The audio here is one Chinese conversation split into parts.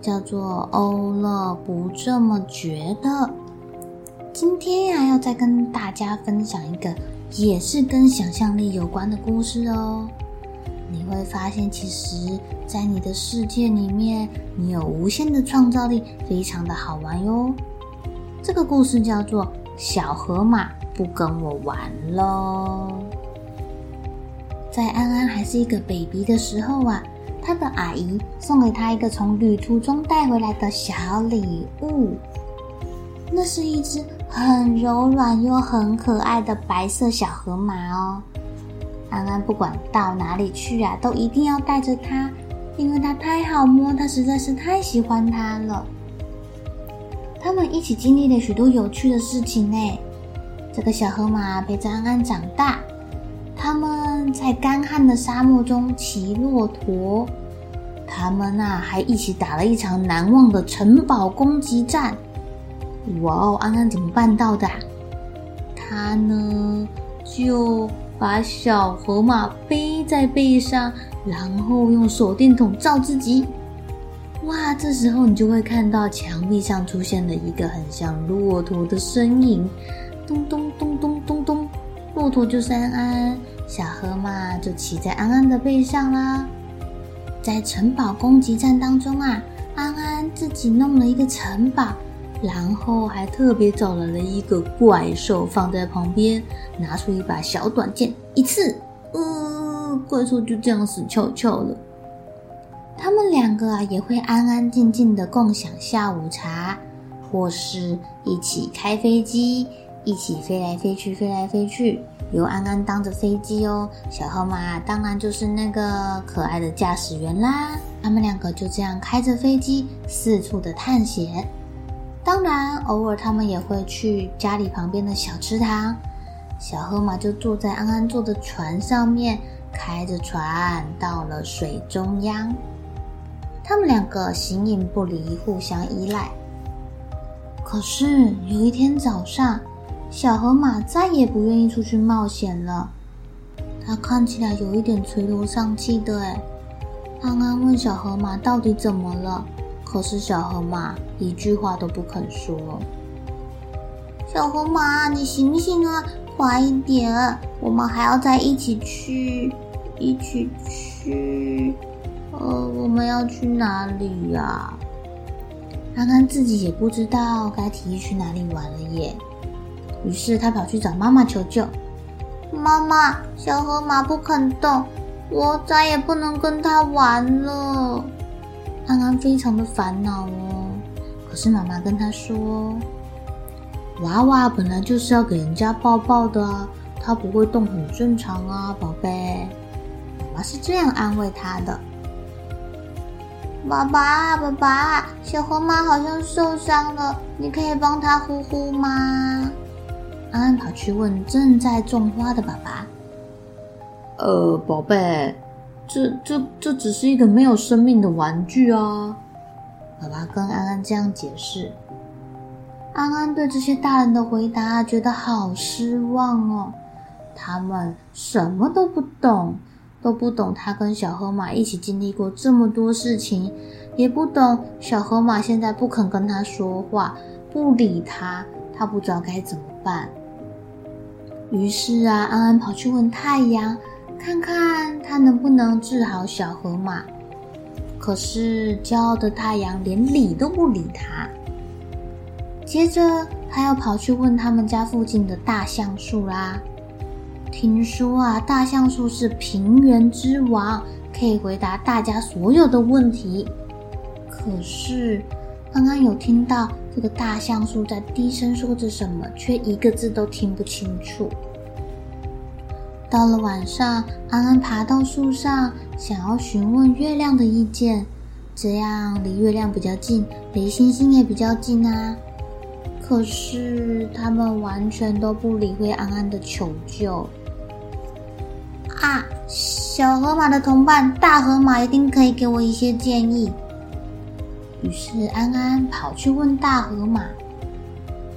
叫做《欧乐不这么觉得》。今天呀，要再跟大家分享一个也是跟想象力有关的故事哦。你会发现，其实，在你的世界里面，你有无限的创造力，非常的好玩哟。这个故事叫做《小河马》。不跟我玩喽！在安安还是一个 baby 的时候啊，他的阿姨送给他一个从旅途中带回来的小礼物。那是一只很柔软又很可爱的白色小河马哦。安安不管到哪里去啊，都一定要带着它，因为它太好摸，他实在是太喜欢它了。他们一起经历了许多有趣的事情呢。这个小河马陪着安安长大，他们在干旱的沙漠中骑骆驼，他们啊还一起打了一场难忘的城堡攻击战。哇哦，安安怎么办到的？他呢就把小河马背在背上，然后用手电筒照自己。哇，这时候你就会看到墙壁上出现了一个很像骆驼的身影。咚咚咚咚咚咚，骆驼就是安安，小河马就骑在安安的背上啦。在城堡攻击战当中啊，安安自己弄了一个城堡，然后还特别找来了一个怪兽放在旁边，拿出一把小短剑，一刺，呃，怪兽就这样死翘翘了。他们两个啊，也会安安静静的共享下午茶，或是一起开飞机。一起飞来飞去，飞来飞去，由安安当着飞机哦，小河马当然就是那个可爱的驾驶员啦。他们两个就这样开着飞机四处的探险，当然偶尔他们也会去家里旁边的小池塘。小河马就坐在安安坐的船上面，开着船到了水中央。他们两个形影不离，互相依赖。可是有一天早上，小河马再也不愿意出去冒险了，它看起来有一点垂头丧气的。哎，安安问小河马到底怎么了，可是小河马一句话都不肯说。小河马，你醒醒啊，快一点，我们还要再一起去，一起去。呃，我们要去哪里呀？安安自己也不知道该提议去哪里玩了耶。于是他跑去找妈妈求救。妈妈，小河马不肯动，我再也不能跟他玩了。安安非常的烦恼哦。可是妈妈跟他说：“娃娃本来就是要给人家抱抱的啊，他不会动很正常啊，宝贝。”妈妈是这样安慰他的。爸爸，爸爸，小河马好像受伤了，你可以帮他呼呼吗？安安跑去问正在种花的爸爸：“呃，宝贝，这、这、这只是一个没有生命的玩具啊！”爸爸跟安安这样解释。安安对这些大人的回答觉得好失望哦。他们什么都不懂，都不懂他跟小河马一起经历过这么多事情，也不懂小河马现在不肯跟他说话，不理他，他不知道该怎么办。于是啊，安安跑去问太阳，看看他能不能治好小河马。可是骄傲的太阳连理都不理他。接着，他又跑去问他们家附近的大橡树啦。听说啊，大橡树是平原之王，可以回答大家所有的问题。可是，安安有听到一个大橡树在低声说着什么，却一个字都听不清楚。到了晚上，安安爬到树上，想要询问月亮的意见，这样离月亮比较近，离星星也比较近啊。可是他们完全都不理会安安的求救。啊，小河马的同伴大河马一定可以给我一些建议。于是安安跑去问大河马。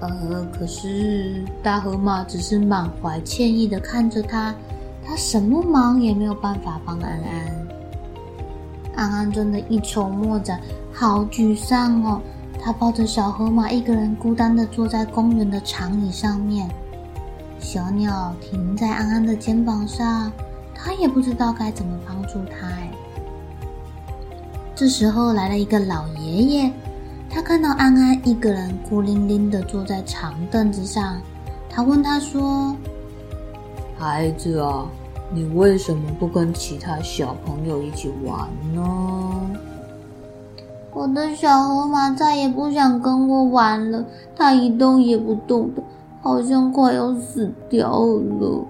呃，可是大河马只是满怀歉意的看着他，他什么忙也没有办法帮安安。安安真的一筹莫展，好沮丧哦。他抱着小河马，一个人孤单的坐在公园的长椅上面。小鸟停在安安的肩膀上，他也不知道该怎么帮助他。哎，这时候来了一个老爷爷。他看到安安一个人孤零零的坐在长凳子上，他问他说：“孩子啊，你为什么不跟其他小朋友一起玩呢？”“我的小河马再也不想跟我玩了，它一动也不动的，好像快要死掉了。”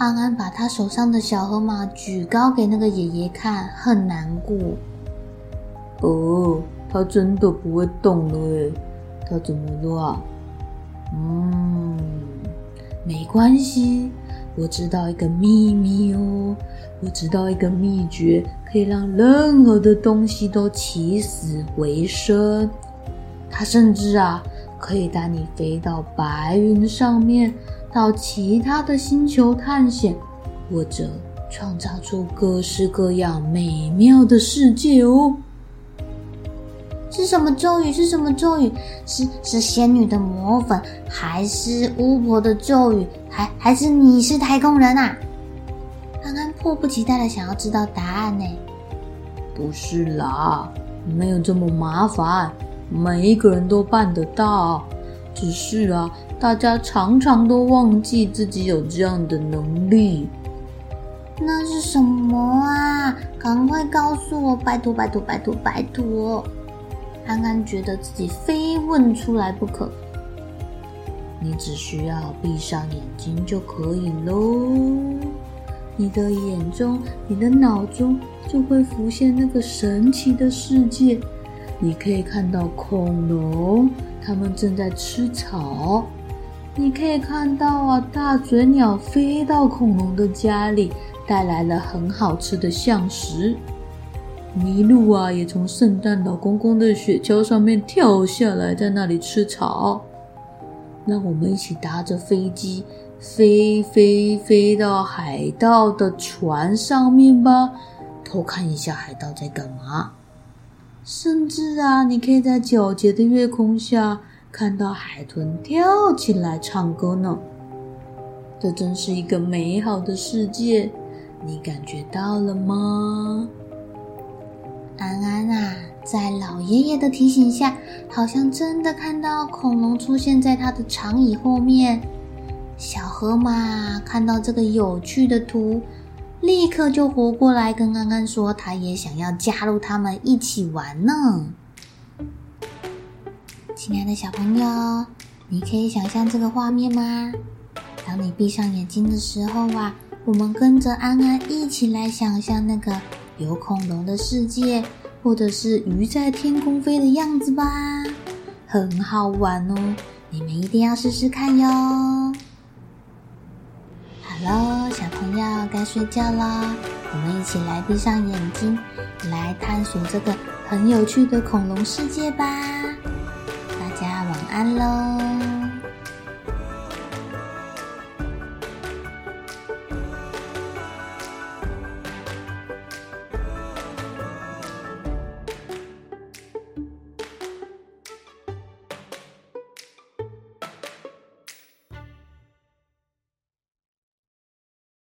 安安把他手上的小河马举高给那个爷爷看，很难过。哦。他真的不会动了诶，他怎么了啊？嗯，没关系，我知道一个秘密哦，我知道一个秘诀，可以让任何的东西都起死回生。它甚至啊，可以带你飞到白云上面，到其他的星球探险，或者创造出各式各样美妙的世界哦。是什么咒语？是什么咒语？是是仙女的魔粉，还是巫婆的咒语？还还是你是太空人啊？安安迫不及待的想要知道答案呢。不是啦，没有这么麻烦，每一个人都办得到。只是啊，大家常常都忘记自己有这样的能力。那是什么啊？赶快告诉我，拜托拜托拜托拜托！安安觉得自己非问出来不可。你只需要闭上眼睛就可以喽。你的眼中、你的脑中就会浮现那个神奇的世界。你可以看到恐龙，它们正在吃草。你可以看到啊，大嘴鸟飞到恐龙的家里，带来了很好吃的橡实。麋鹿啊，也从圣诞老公公的雪橇上面跳下来，在那里吃草。让我们一起搭着飞机，飞飞飞到海盗的船上面吧，偷看一下海盗在干嘛。甚至啊，你可以在皎洁的月空下看到海豚跳起来唱歌呢。这真是一个美好的世界，你感觉到了吗？安安啊，在老爷爷的提醒下，好像真的看到恐龙出现在他的长椅后面。小河马看到这个有趣的图，立刻就活过来，跟安安说，他也想要加入他们一起玩呢。亲爱的小朋友，你可以想象这个画面吗？当你闭上眼睛的时候啊，我们跟着安安一起来想象那个。有恐龙的世界，或者是鱼在天空飞的样子吧，很好玩哦！你们一定要试试看哟。该睡觉啦，我们一起来闭上眼睛，来探索这个很有趣的恐龙世界吧。大家晚安喽。